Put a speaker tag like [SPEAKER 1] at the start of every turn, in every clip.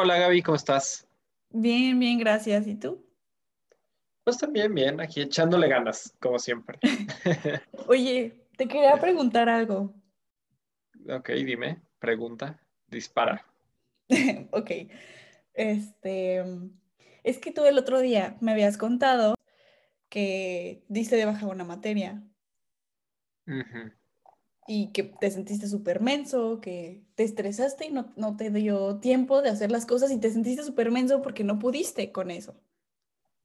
[SPEAKER 1] Hola Gaby, ¿cómo estás?
[SPEAKER 2] Bien, bien, gracias. ¿Y tú?
[SPEAKER 1] Pues también bien, aquí echándole ganas, como siempre.
[SPEAKER 2] Oye, te quería preguntar algo.
[SPEAKER 1] Ok, dime, pregunta, dispara.
[SPEAKER 2] Ok, este, es que tú el otro día me habías contado que diste de baja una materia. Y que te sentiste súper menso, que te estresaste y no, no te dio tiempo de hacer las cosas y te sentiste súper menso porque no pudiste con eso.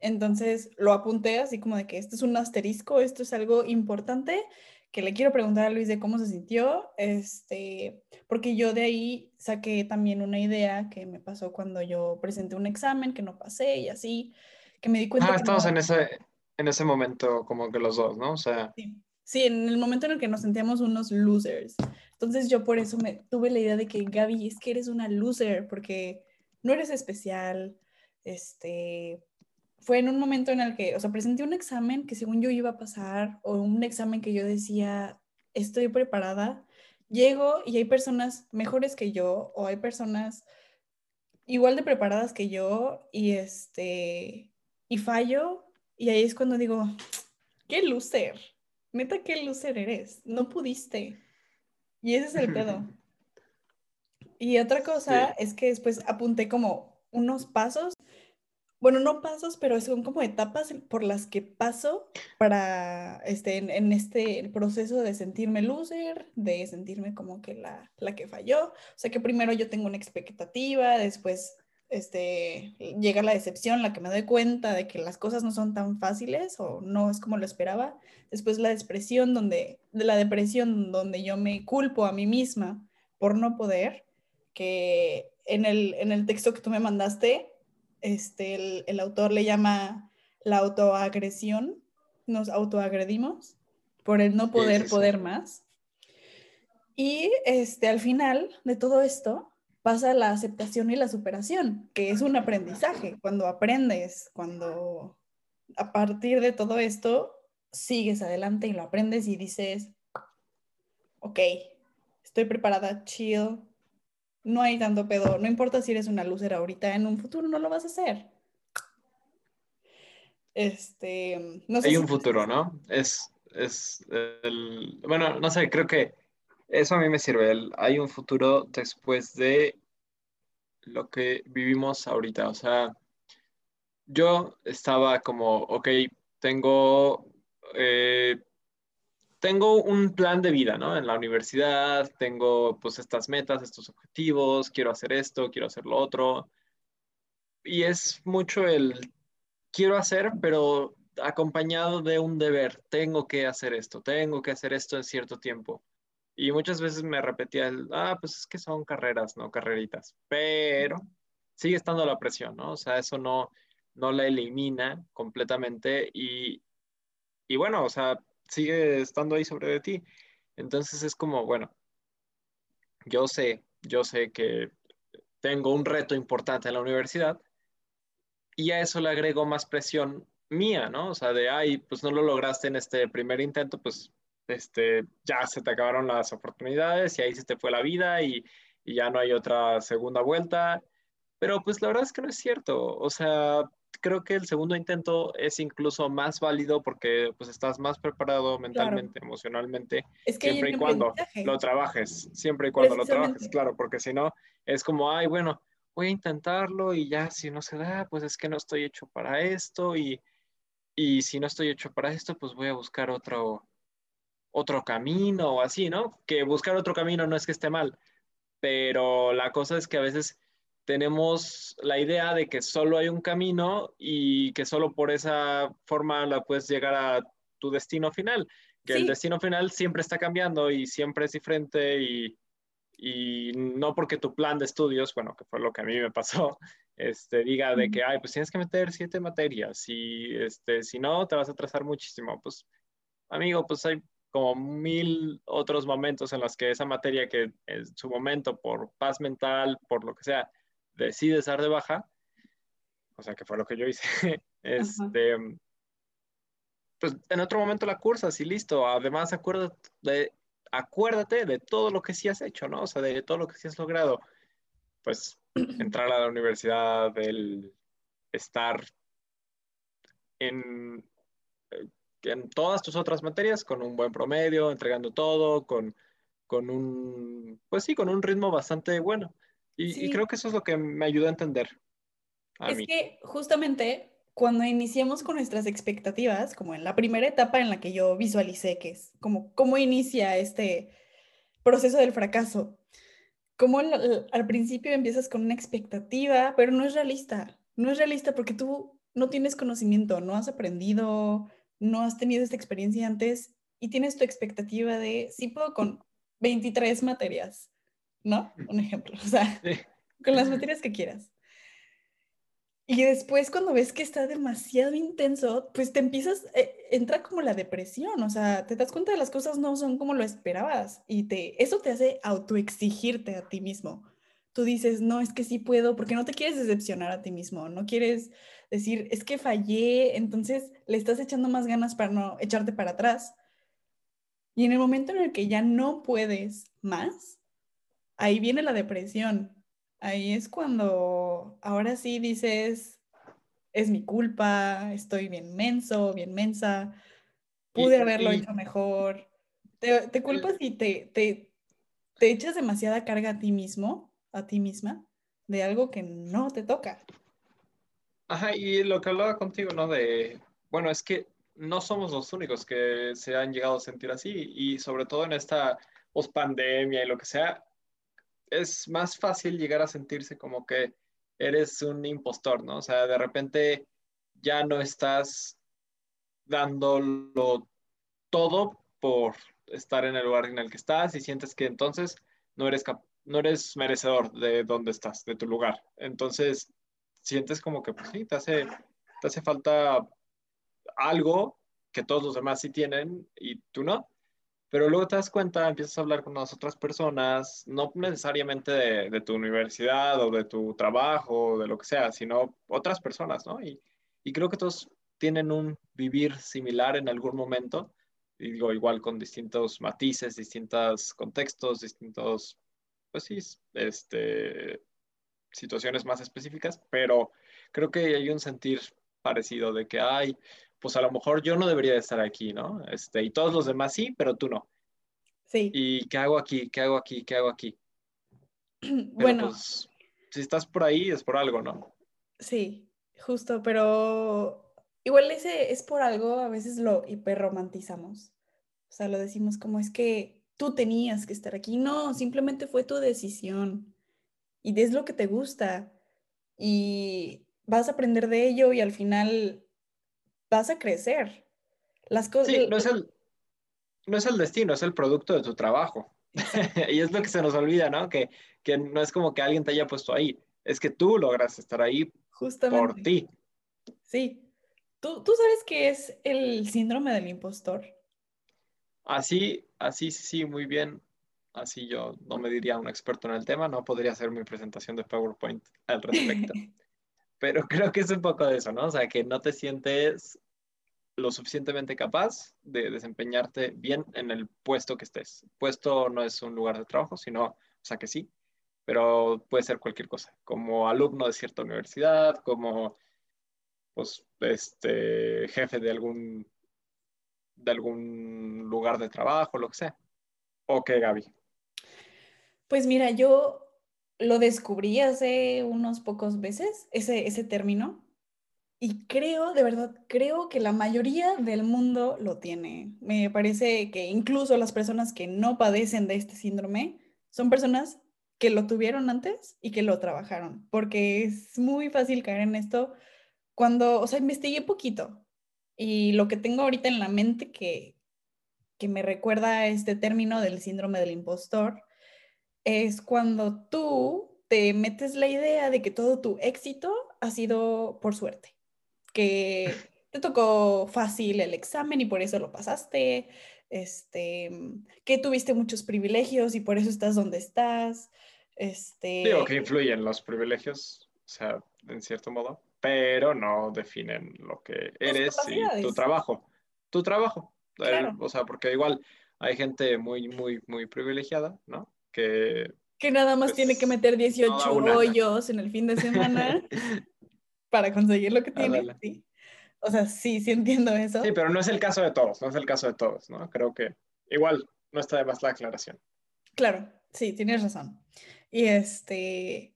[SPEAKER 2] Entonces lo apunté así como de que esto es un asterisco, esto es algo importante que le quiero preguntar a Luis de cómo se sintió, este, porque yo de ahí saqué también una idea que me pasó cuando yo presenté un examen que no pasé y así, que me di cuenta
[SPEAKER 1] Ah, estamos en
[SPEAKER 2] no,
[SPEAKER 1] ese, en ese momento como que los dos, ¿no? O sea,
[SPEAKER 2] sí, sí, en el momento en el que nos sentíamos unos losers. Entonces yo por eso me tuve la idea de que Gaby, es que eres una loser porque no eres especial, este, fue en un momento en el que, o sea, presenté un examen que según yo iba a pasar, o un examen que yo decía, estoy preparada, llego y hay personas mejores que yo, o hay personas igual de preparadas que yo, y este, y fallo, y ahí es cuando digo, qué loser, neta, qué loser eres, no pudiste, y ese es el pedo. Y otra cosa
[SPEAKER 1] sí.
[SPEAKER 2] es que después apunté como unos pasos bueno, no pasos, pero son como etapas por las que paso para, este, en, en este proceso de sentirme loser, de sentirme como que la, la que falló. O sea, que primero yo tengo una expectativa, después este, llega la decepción, la que me doy cuenta de que las cosas no son tan fáciles o no es como lo esperaba. Después la depresión, donde, de la depresión donde yo me culpo a mí misma por no poder, que en el, en el texto que tú me mandaste este, el, el autor le llama la autoagresión, nos autoagredimos por el no
[SPEAKER 1] Sí,
[SPEAKER 2] poder
[SPEAKER 1] sí, sí.
[SPEAKER 2] poder más. Y este, al final de todo esto pasa la aceptación y la superación, que es un aprendizaje. Cuando aprendes, cuando a partir de todo esto sigues adelante y lo aprendes y dices, ok, estoy preparada, chill, no hay tanto pedo, no importa si eres una loser ahorita, en un futuro no lo vas a hacer. Este, no sé
[SPEAKER 1] Hay
[SPEAKER 2] si
[SPEAKER 1] un futuro, ¿no? Es, es el, bueno, no sé, creo que eso a mí me sirve. hay un futuro después de lo que vivimos ahorita. O sea, yo estaba como, ok, tengo... eh, tengo un plan de vida, ¿no? En la universidad tengo pues estas metas, estos objetivos, quiero hacer esto, quiero hacer lo otro. Y es mucho el quiero hacer, pero acompañado de un deber. Tengo que hacer esto, tengo que hacer esto en cierto tiempo. Y muchas veces me repetía el, ah, pues es que son carreras, no carreritas. Pero sigue estando la presión, ¿no? O sea, eso no, no la elimina completamente y, y bueno, o sea, sigue estando ahí sobre de ti. Entonces es como, bueno, yo sé, yo sé que tengo un reto importante en la universidad y a eso le agrego más presión mía, ¿no? O sea, de, ay, pues no lo lograste en este primer intento, pues este, ya se te acabaron las oportunidades y ahí se te fue la vida y, y ya no hay otra segunda vuelta. Pero pues la verdad es que no es cierto. O sea, creo que el segundo intento es incluso más válido porque pues estás más preparado
[SPEAKER 2] claro,
[SPEAKER 1] mentalmente, emocionalmente,
[SPEAKER 2] es que
[SPEAKER 1] siempre y cuando lo trabajes, siempre y cuando lo trabajes, claro, porque si no, es como, ay, bueno, voy a intentarlo y ya si no se da, pues es que no estoy hecho para esto y, y si no estoy hecho para esto, pues voy a buscar otro, otro camino o así, ¿no? Que buscar otro camino no es que esté mal, pero la cosa es que a veces tenemos la idea de que solo hay un camino y que solo por esa forma la puedes llegar a tu destino final, que el
[SPEAKER 2] Sí,
[SPEAKER 1] destino final siempre está cambiando y siempre es diferente y, y no porque tu plan de estudios, bueno, que fue lo que a mí me pasó, este, diga de que, ay, pues tienes que meter siete materias y este, si no, te vas a atrasar muchísimo. Pues, amigo, pues hay como mil otros momentos en los que esa materia que en su momento, por paz mental, por lo que sea, decides dar de baja, o sea, que fue lo que yo hice,
[SPEAKER 2] ajá,
[SPEAKER 1] este, pues en otro momento la cursas y listo. Además, acuérdate de, acuérdate de todo lo que sí has hecho, ¿no? O sea, de todo lo que sí has logrado. Pues entrar a la universidad, el estar en, eh, en todas tus otras materias con un buen promedio, entregando todo, con, con un, pues sí, con un ritmo bastante bueno. Y, creo que eso es lo que me ayuda a entender.
[SPEAKER 2] es que justamente cuando iniciamos con nuestras expectativas, como en la primera etapa en la que yo visualicé, que es como cómo inicia este proceso del fracaso, como al principio empiezas con una expectativa, pero no es realista, no es realista porque tú no tienes conocimiento, no has aprendido, no has tenido esta experiencia antes y tienes tu expectativa de, sí puedo con 23 materias, ¿no? Un ejemplo, o sea, con las materias que quieras. Y después cuando ves que está demasiado intenso, pues te empiezas, eh, entra como la depresión, o sea, te das cuenta de las cosas no son como lo esperabas y te, eso te hace autoexigirte a ti mismo. Tú dices, no, es que sí puedo, porque no te quieres decepcionar a ti mismo, no quieres decir, es que fallé, entonces le estás echando más ganas para no echarte para atrás. Y en el momento en el que ya no puedes más, ahí viene la depresión Ahí es cuando ahora sí dices, es mi culpa, estoy bien menso, bien mensa, pude haberlo hecho mejor. Te, culpas y te, te, te echas demasiada carga a ti mismo, a ti misma, de algo que no te toca.
[SPEAKER 1] Ajá, y lo que hablaba contigo, ¿no? De, bueno, es que no somos los únicos que se han llegado a sentir así y sobre todo en esta pospandemia y lo que sea, es más fácil llegar a sentirse como que eres un impostor, ¿no? O sea, de repente ya no estás dándolo todo por estar en el lugar en el que estás y sientes que entonces no eres, no eres merecedor de donde estás, de tu lugar. Entonces, sientes como que, pues sí, te hace, te hace falta algo que todos los demás sí tienen y tú no. Pero luego te das cuenta, empiezas a hablar con las otras personas, no necesariamente de, tu universidad o de tu trabajo o de lo que sea, sino otras personas, ¿no? Y, y creo que todos tienen un vivir similar en algún momento, digo, igual con distintos matices, distintos contextos, distintos, pues sí, este, situaciones más específicas, pero creo que hay un sentir parecido de que, ay, pues a lo mejor yo no debería de estar aquí, ¿no? Este, y todos los demás sí, pero tú no.
[SPEAKER 2] Sí.
[SPEAKER 1] ¿Y qué hago aquí? ¿Qué hago aquí? ¿Qué hago aquí? bueno. Pues, si estás por ahí es por algo, ¿no?
[SPEAKER 2] Sí, justo, pero igual ese es por algo, a veces lo hiperromantizamos. O sea, lo decimos como es que tú tenías que estar aquí. No, simplemente fue tu decisión. Y es lo que te gusta. Y vas a aprender de ello y al final vas a crecer. Las cosas...
[SPEAKER 1] Sí, no es, el, no es el destino, es el producto de tu trabajo. y es lo que se nos olvida, ¿no? Que, que no es como que alguien te haya puesto ahí, es que tú logras estar ahí Justamente. por ti.
[SPEAKER 2] Sí. ¿Tú, ¿Tú sabes qué es el síndrome del impostor?
[SPEAKER 1] Así, así, sí, muy bien. Así yo no me diría un experto en el tema, no podría hacer mi presentación de PowerPoint al respecto. Pero creo que es un poco de eso, ¿no? O sea, que no te sientes lo suficientemente capaz de desempeñarte bien en el puesto que estés. Puesto no es un lugar de trabajo, sino, o sea que sí, pero puede ser cualquier cosa, como alumno de cierta universidad, como pues, este, jefe de algún, de algún lugar de trabajo, lo que sea. ¿O qué, Gaby?
[SPEAKER 2] Pues mira, yo lo descubrí hace unos pocos meses, ese, ese término, y creo, de verdad, creo que la mayoría del mundo lo tiene. Me parece que incluso las personas que no padecen de este síndrome son personas que lo tuvieron antes y que lo trabajaron, porque es muy fácil caer en esto cuando, o sea, investigué poquito y lo que tengo ahorita en la mente que, que me recuerda este término del síndrome del impostor es cuando tú te metes la idea de que todo tu éxito ha sido por suerte que te tocó fácil el examen y por eso lo pasaste, este, que tuviste muchos privilegios y por eso estás donde estás. Este...
[SPEAKER 1] Digo que influyen los privilegios, o sea, en cierto modo, pero no definen lo que eres y tu trabajo. Tu trabajo. O sea, porque igual hay gente muy, muy, muy privilegiada, ¿no? Que
[SPEAKER 2] que nada más
[SPEAKER 1] Pues,
[SPEAKER 2] tiene que meter 18
[SPEAKER 1] no da una.
[SPEAKER 2] hoyos en el fin de semana para conseguir lo que tiene. Sí. O sea, sí, sí entiendo eso.
[SPEAKER 1] Sí, pero no es el caso de todos, no es el caso de todos, ¿no? Creo que igual no está de más la aclaración.
[SPEAKER 2] Claro, sí, tienes razón. Y este,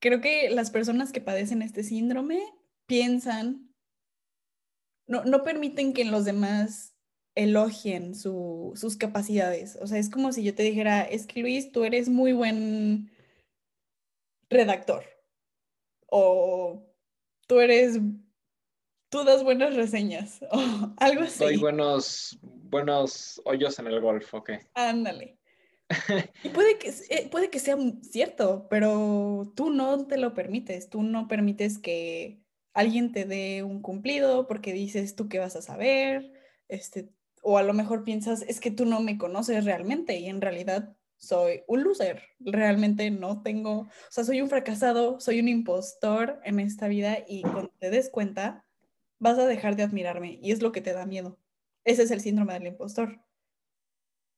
[SPEAKER 2] creo que las personas que padecen este síndrome piensan, no, no permiten que los demás elogien su- sus capacidades. O sea, es como si yo te dijera, es que Luis, tú eres muy buen redactor. O tú eres, tú das buenas reseñas. O algo así.
[SPEAKER 1] Doy buenos, buenos hoyos en el golf, ok.
[SPEAKER 2] Ándale. Y puede que, eh, puede que sea cierto, pero tú no te lo permites. Tú no permites que alguien te dé un cumplido porque dices tú qué vas a saber, este, o a lo mejor piensas es que tú no me conoces realmente y en realidad soy un loser. Realmente no tengo, o sea, soy un fracasado, soy un impostor en esta vida y cuando te des cuenta vas a dejar de admirarme y es lo que te da miedo. Ese es el síndrome del impostor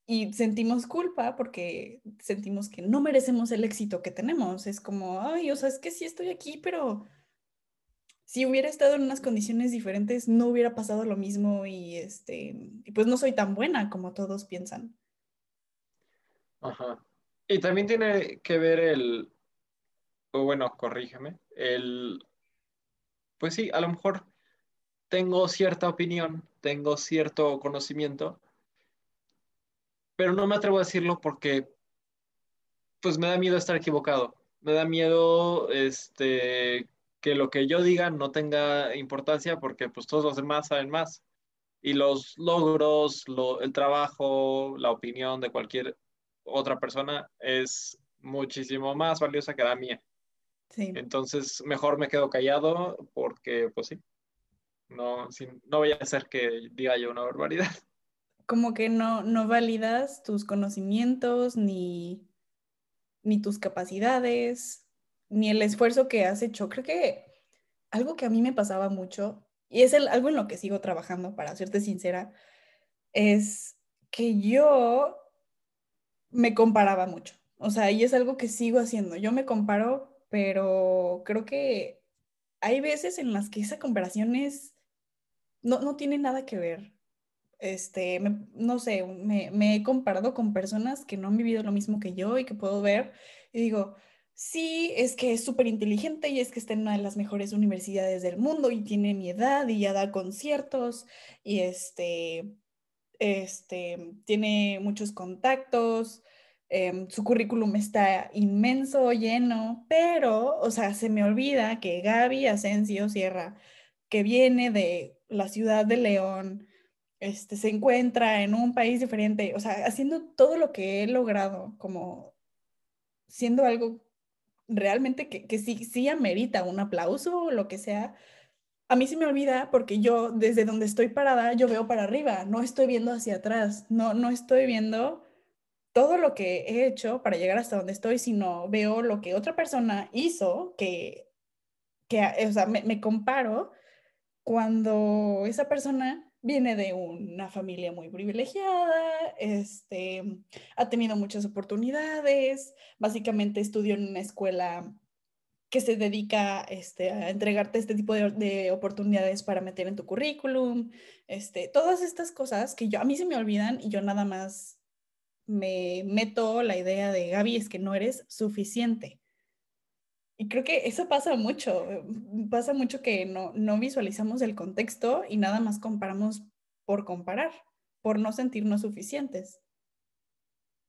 [SPEAKER 2] y sentimos culpa porque sentimos que no merecemos el éxito que tenemos. Es como, ay, o sea, es que sí estoy aquí, pero si hubiera estado en unas condiciones diferentes, no hubiera pasado lo mismo y este, pues no soy tan buena como todos piensan.
[SPEAKER 1] Ajá. Y también tiene que ver el, o bueno, corrígeme, el, pues sí, a lo mejor tengo cierta opinión, tengo cierto conocimiento, pero no me atrevo a decirlo porque, pues me da miedo estar equivocado, me da miedo, este, que lo que yo diga no tenga importancia porque, pues todos los demás saben más. Y los logros, lo- el trabajo, la opinión de cualquier otra persona es muchísimo más valiosa que la mía.
[SPEAKER 2] Sí.
[SPEAKER 1] Entonces, mejor me quedo callado porque, pues sí, no, no voy a hacer que diga yo una barbaridad.
[SPEAKER 2] Como que no, no validas tus conocimientos ni, ni tus capacidades, ni el esfuerzo que has hecho. Creo que algo que a mí me pasaba mucho, y es el- algo en lo que sigo trabajando, para serte sincera, es que yo me comparaba mucho. O sea, y es algo que sigo haciendo. Yo me comparo, pero creo que hay veces en las que esa comparación es, no, no tiene nada que ver. Este, no sé, me he comparado con personas que no han vivido lo mismo que yo y que puedo ver y digo, sí, es que es súper inteligente y es que está en una de las mejores universidades del mundo y tiene mi edad y ya da conciertos y este, este, tiene muchos contactos, em, su currículum está inmenso, lleno, pero, o sea, se me olvida que Gaby Asensio Sierra, que viene de la ciudad de León, este, se encuentra en un país diferente, o sea, haciendo todo lo que he logrado, como siendo algo realmente que, que sí, sí amerita un aplauso o lo que sea, a mí se me olvida porque yo desde donde estoy parada, yo veo para arriba, no estoy viendo hacia atrás, no, no estoy viendo todo lo que he hecho para llegar hasta donde estoy, sino veo lo que otra persona hizo, que, que o sea, me, me comparo cuando esa persona viene de una familia muy privilegiada, este, ha tenido muchas oportunidades, básicamente estudió en una escuela que se dedica este, a entregarte este tipo de, de, oportunidades para meter en tu currículum, este, todas estas cosas que yo, a mí se me olvidan y yo nada más me meto la idea de Gaby es que no eres suficiente. Y creo que eso pasa mucho, pasa mucho que no, no visualizamos el contexto y nada más comparamos por comparar, por no sentirnos suficientes.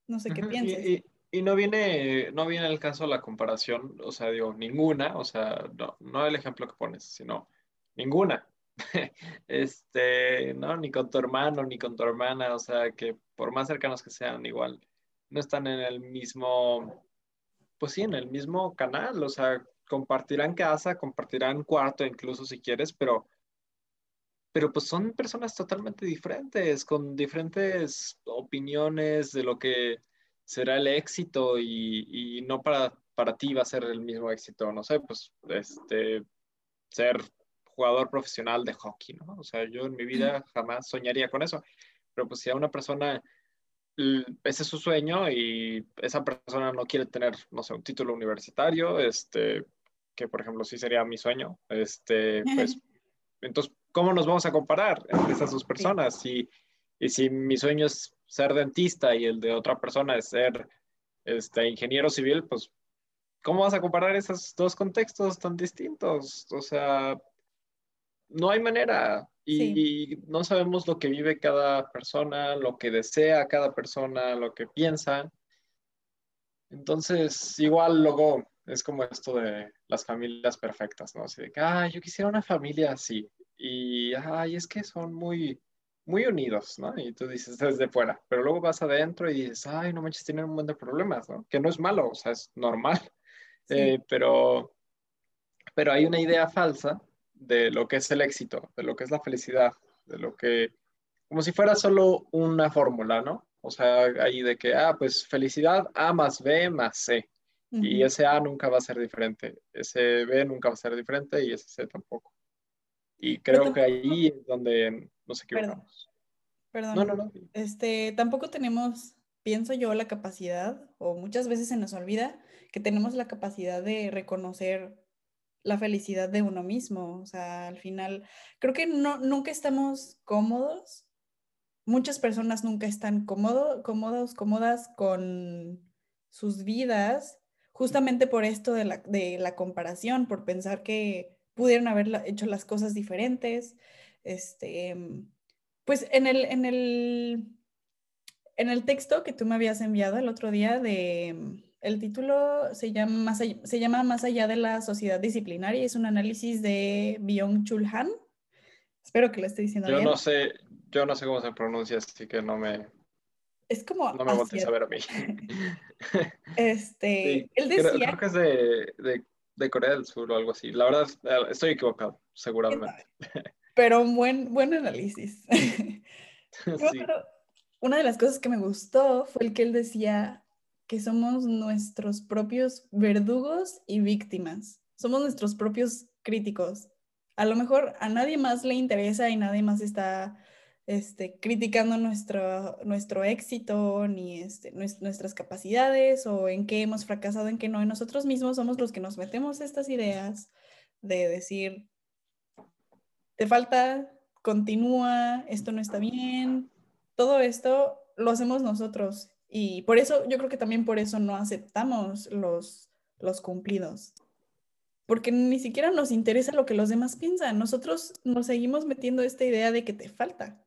[SPEAKER 2] No sé qué piensas.
[SPEAKER 1] Y, y- y no viene, no viene el caso la comparación, o sea, digo, ninguna, o sea, no, no el ejemplo que pones, sino ninguna. Este, no, ni con tu hermano, ni con tu hermana, o sea, que por más cercanos que sean, igual, no están en el mismo, pues sí, en el mismo canal, o sea, compartirán casa, compartirán cuarto incluso si quieres, pero, pero pues son personas totalmente diferentes, con diferentes opiniones de lo que será el éxito y, y no para, para ti va a ser el mismo éxito, no sé, pues este, ser jugador profesional de hockey, ¿no? O sea, yo en mi vida jamás soñaría con eso, pero pues si a una persona ese es su sueño y esa persona no quiere tener, no sé, un título universitario, este, que por ejemplo sí sería mi sueño, este, pues, entonces, ¿cómo nos vamos a comparar entre esas dos personas? Y, y si mi sueño es ser dentista y el de otra persona es ser este, ingeniero civil, pues, ¿cómo vas a comparar esos dos contextos tan distintos? O sea, no hay manera y, no sabemos lo que vive cada persona, lo que desea cada persona, lo que piensa. Entonces, igual luego es como esto de las familias perfectas, ¿no? Así de que, ay, yo quisiera una familia así. Y, ay, es que son muy, muy unidos, ¿no? Y tú dices desde fuera, pero luego vas adentro y dices, ay, no manches, tienen un montón de problemas, ¿no? Que no es malo, o sea, es normal. Eh, pero, pero hay una idea falsa de lo que es el éxito, de lo que es la felicidad, de lo que, como si fuera solo una fórmula, ¿no? O sea, ahí de que, ah, pues felicidad A más B más C. Y ese A nunca va a ser diferente, ese B nunca va a ser diferente y ese C tampoco. Y creo que ahí es donde nos equivocamos.
[SPEAKER 2] Perdón. No, no, no. Este, tampoco tenemos, pienso yo, la capacidad, o muchas veces se nos olvida, que tenemos la capacidad de reconocer la felicidad de uno mismo. O sea, al final, creo que no, nunca estamos cómodos. Muchas personas nunca están cómodo, cómodos, cómodas con sus vidas, justamente por esto de la, de la comparación, por pensar que pudieron haber hecho las cosas diferentes. Este, pues en el, en el, en el texto que tú me habías enviado el otro día de el título se llama, más allá, se llama Más allá de la sociedad disciplinaria y es un análisis de Byung-Chul Han. Espero que lo esté diciendo
[SPEAKER 1] yo
[SPEAKER 2] bien.
[SPEAKER 1] No sé, yo no sé cómo se pronuncia, así que no me...
[SPEAKER 2] Es como...
[SPEAKER 1] No me voltees a ver a mí.
[SPEAKER 2] este, él decía...
[SPEAKER 1] Creo, que es de, de, de, Corea del Sur o algo así. La verdad, eh, estoy equivocado, seguramente.
[SPEAKER 2] Pero un buen, buen análisis. sí. una de las cosas que me gustó fue el que él decía, que somos nuestros propios verdugos y víctimas. Somos nuestros propios críticos. A lo mejor a nadie más le interesa y nadie más está este, criticando nuestro, nuestro éxito ni este, nuestras capacidades o en qué hemos fracasado, en qué no. Y nosotros mismos somos los que nos metemos estas ideas de decir, te falta, continúa, esto no está bien. Todo esto lo hacemos nosotros y por eso, yo creo que también por eso no aceptamos los, los cumplidos. Porque ni siquiera nos interesa lo que los demás piensan. Nosotros nos seguimos metiendo esta idea de que te falta.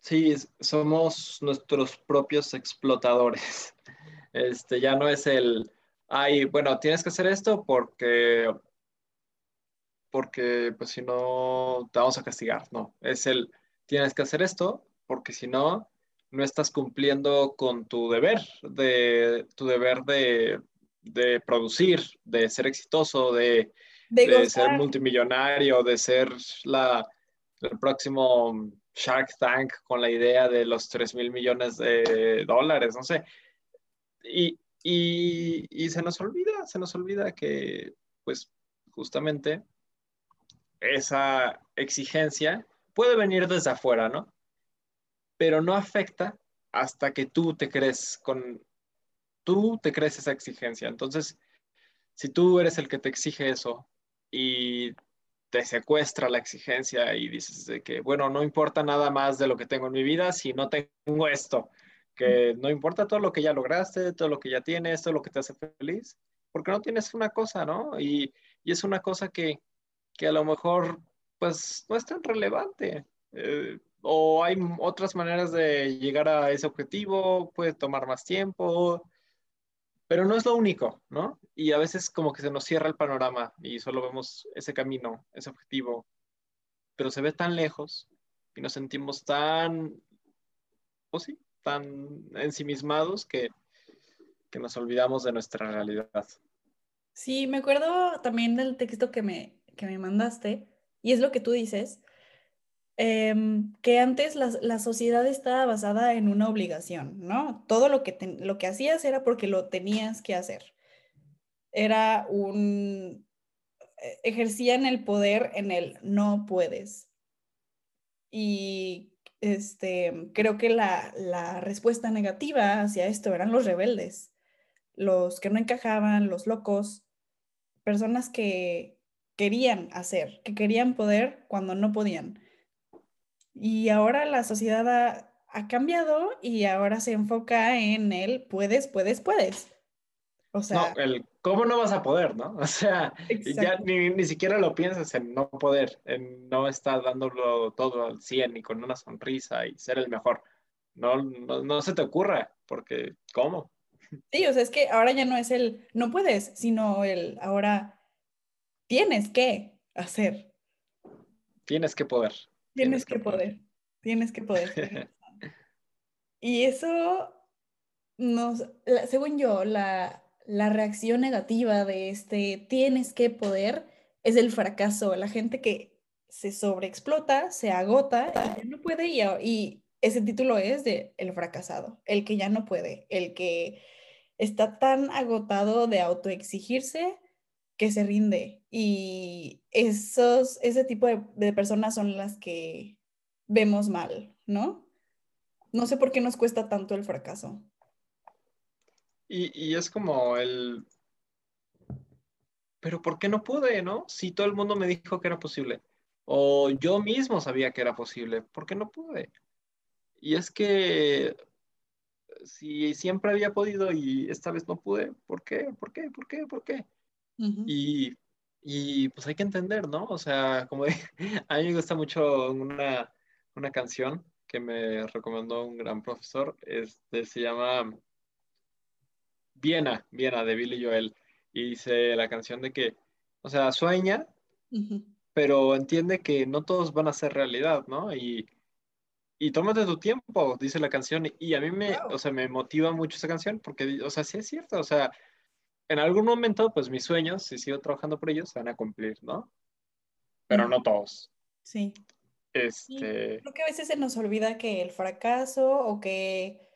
[SPEAKER 1] Sí, somos nuestros propios explotadores. Este ya no es el, ay, bueno, tienes que hacer esto porque, porque pues si no te vamos a castigar. No, es el, tienes que hacer esto porque si no no estás cumpliendo con tu deber, de tu deber de, producir, de ser exitoso, de, ser multimillonario, de ser la, el próximo Shark Tank con la idea de los 3 mil millones de dólares, no sé. Y, y, se nos olvida, se nos olvida que, pues, justamente esa exigencia puede venir desde afuera, ¿no? Pero no afecta hasta que tú te crees con, tú te crees esa exigencia. Entonces, si tú eres el que te exige eso y te secuestra la exigencia y dices de que, bueno, no importa nada más de lo que tengo en mi vida si no tengo esto, que no importa todo lo que ya lograste, todo lo que ya tienes, todo lo que te hace feliz, porque no tienes una cosa, ¿no? Y, es una cosa que, que, a lo mejor, pues, no es tan relevante. Eh, o hay otras maneras de llegar a ese objetivo, puede tomar más tiempo, pero no es lo único, ¿no? Y a veces como que se nos cierra el panorama y solo vemos ese camino, ese objetivo, pero se ve tan lejos y nos sentimos tan, o sí, tan ensimismados que, que nos olvidamos de nuestra realidad.
[SPEAKER 2] Sí, me acuerdo también del texto que me, que me mandaste, y es lo que tú dices, Em, que antes la, sociedad estaba basada en una obligación, ¿no? Todo lo que, lo que hacías era porque lo tenías que hacer. Era un... E, ejercían el poder en el no puedes. Y este, creo que la, la respuesta negativa hacia esto eran los rebeldes, los que no encajaban, los locos, personas que querían hacer, que querían poder cuando no podían. Y ahora la sociedad ha, ha cambiado y ahora se enfoca en el puedes, puedes, puedes. O sea,
[SPEAKER 1] no, el cómo no vas a poder, ¿no? O sea, ya ni, ni, siquiera lo piensas en no poder, en no estar dándolo todo al 100 y con una sonrisa y ser el mejor. No, no, no se te ocurra, porque ¿cómo?
[SPEAKER 2] Sí, o sea, es que ahora ya no es el no puedes, sino el ahora tienes que hacer.
[SPEAKER 1] Tienes que poder.
[SPEAKER 2] Tienes, que, poder. Tienes que poder. y eso nos, según yo, la, la reacción negativa de este tienes que poder es el fracaso. La gente que se sobreexplota, se agota, ya no puede y, y ese título es de el fracasado, el que ya no puede, el que está tan agotado de autoexigirse que se rinde. Y esos, ese tipo de, personas son las que vemos mal, ¿no? No sé por qué nos cuesta tanto el fracaso.
[SPEAKER 1] Y, y es como el... Pero ¿por qué no pude, no? Si todo el mundo me dijo que era posible. O yo mismo sabía que era posible. ¿Por qué no pude? Y es que si siempre había podido y esta vez no pude, ¿por qué? ¿Por qué? ¿Por qué? ¿Por qué? Uh -huh. y, y, pues hay que entender, ¿no? O sea, como de, a mí me gusta mucho una, una canción que me recomendó un gran profesor, este, se llama Viena, Viena, de Billy Joel, y dice la canción de que, o sea, sueña, uh -huh. pero entiende que no todos van a ser realidad, ¿no? Y, y tómate tu tiempo, dice la canción, y a mí me, wow. o sea, me motiva mucho esa canción, porque, o sea, sí es cierto, o sea, en algún momento, pues mis sueños, si sigo trabajando por ellos, se van a cumplir, ¿no? Pero no todos.
[SPEAKER 2] Sí.
[SPEAKER 1] Este...
[SPEAKER 2] creo que a veces se nos olvida que el fracaso o que...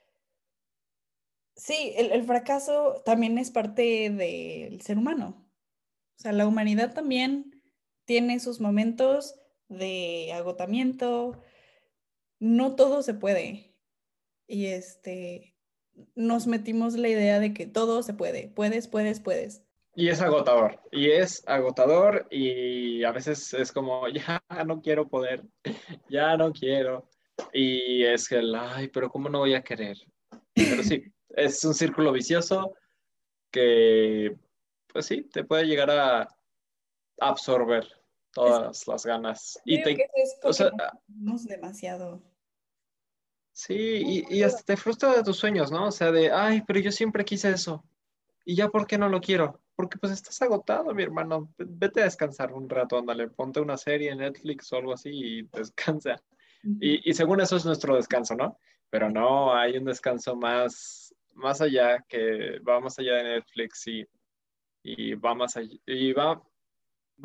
[SPEAKER 2] Sí, el, el fracaso también es parte del ser humano. O sea, la humanidad también tiene sus momentos de agotamiento, no todo se puede. Y este, nos metimos la idea de que todo se puede, puedes, puedes, puedes.
[SPEAKER 1] Y es agotador, y es agotador y a veces es como, ya no quiero poder, ya no quiero. Y es que, ay, pero ¿cómo no voy a querer? Pero sí, es un círculo vicioso que, pues sí, te puede llegar a absorber todas es, las ganas.
[SPEAKER 2] Y te, es o sea, demasiado.
[SPEAKER 1] Sí, y, y, hasta te frustra de tus sueños, ¿no? O sea, de, ay, pero yo siempre quise eso. ¿Y ya por qué no lo quiero? Porque pues estás agotado, mi hermano. Vete a descansar un rato, ándale, ponte una serie en Netflix o algo así y descansa. Y, y, según eso es nuestro descanso, ¿no? Pero no, hay un descanso más, más allá que va más allá de Netflix y, y va más allá, y va,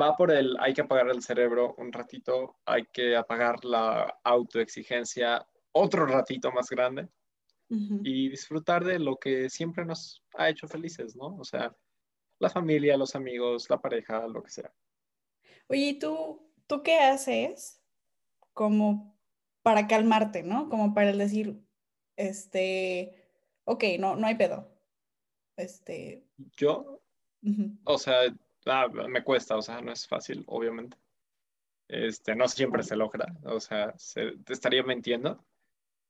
[SPEAKER 1] va por el, hay que apagar el cerebro un ratito, hay que apagar la autoexigencia otro ratito más grande uh -huh. y disfrutar de lo que siempre nos ha hecho felices, ¿no? O sea, la familia, los amigos, la pareja, lo que sea.
[SPEAKER 2] Oye, ¿tú, tú qué haces como para calmarte, ¿no? Como para decir, este, ok, no, no hay pedo. Este.
[SPEAKER 1] Yo, uh -huh. o sea, ah, me cuesta, o sea, no es fácil, obviamente. Este, no siempre se logra, o sea, se, te estaría mintiendo.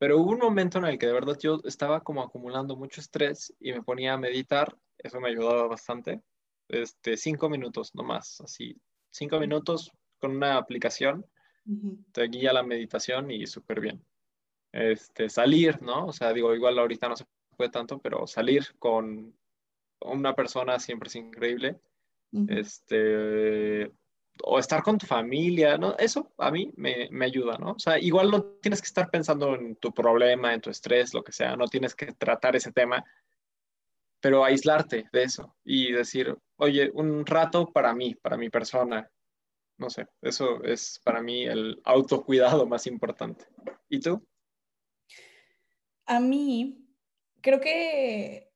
[SPEAKER 1] Pero hubo un momento en el que de verdad yo estaba como acumulando mucho estrés y me ponía a meditar. Eso me ayudaba bastante. Este, cinco minutos nomás, así. Cinco minutos con una aplicación. Uh -huh. Te guía la meditación y súper bien. Este, salir, ¿no? O sea, digo, igual ahorita no se puede tanto, pero salir con una persona siempre es increíble. Uh -huh. Este, o estar con tu familia, ¿no? Eso a mí me, me, ayuda, ¿no? O sea, igual no tienes que estar pensando en tu problema, en tu estrés, lo que sea, no tienes que tratar ese tema, pero aislarte de eso y decir, oye, un rato para mí, para mi persona, no sé, eso es para mí el autocuidado más importante. ¿Y tú?
[SPEAKER 2] A mí, creo que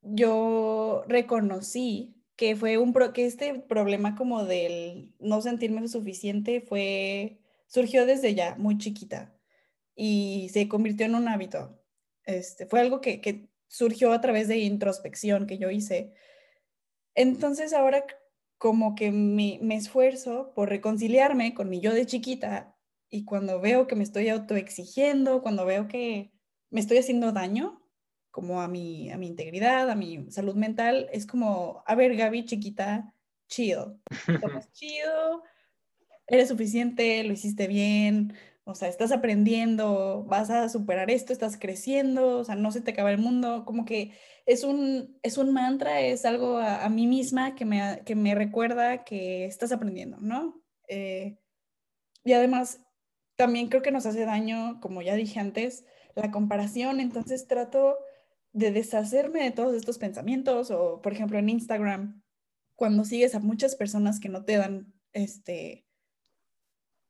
[SPEAKER 2] yo reconocí que fue un pro, que este problema como del no sentirme suficiente fue surgió desde ya muy chiquita. y se convirtió en un hábito. Este, fue algo que, que surgió a través de introspección que yo hice. Entonces ahora como que me, me esfuerzo por reconciliarme con mi yo de chiquita y cuando veo que me estoy autoexigiendo, cuando veo que me estoy haciendo daño, como a mi, a mi integridad, a mi salud mental, es como, a ver, Gaby, chiquita, chido. Estás chido, eres suficiente, lo hiciste bien, o sea, estás aprendiendo, vas a superar esto, estás creciendo, o sea, no se te acaba el mundo, como que es un, es un mantra, es algo a, mí misma que me, que me recuerda que estás aprendiendo, ¿no? Eh, y además, también creo que nos hace daño, como ya dije antes, la comparación, entonces trato de deshacerme de todos estos pensamientos o, por ejemplo, en Instagram, cuando sigues a muchas personas que no te dan, este,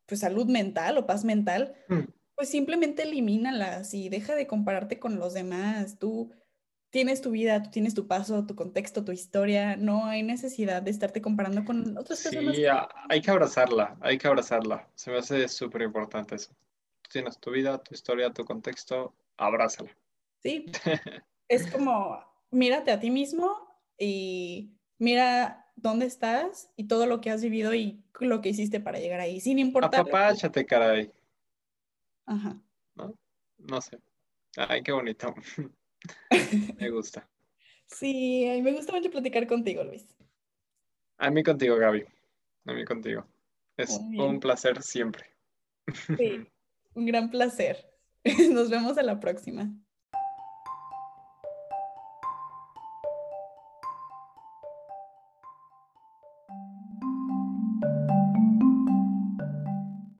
[SPEAKER 2] pues salud mental o paz mental, mm. pues simplemente elimínalas y deja de compararte con los demás. Tú tienes tu vida, tú tienes tu paso, tu contexto, tu historia. No hay necesidad de estarte comparando con otras personas.
[SPEAKER 1] Sí, hay que abrazarla, hay que abrazarla. Se me hace súper importante eso. Tú tienes tu vida, tu historia, tu contexto, abrázala.
[SPEAKER 2] Sí. es como, mírate a ti mismo y mira dónde estás y todo lo que has vivido y lo que hiciste para llegar ahí, sin importar.
[SPEAKER 1] Apapáchate, caray. Ajá. ¿No? No sé. Ay, qué bonito. me gusta.
[SPEAKER 2] Sí, a mí me gusta mucho platicar contigo, Luis.
[SPEAKER 1] A mí contigo, Gaby. A mí contigo. Es un placer siempre.
[SPEAKER 2] Sí, un gran placer. Nos vemos a la próxima.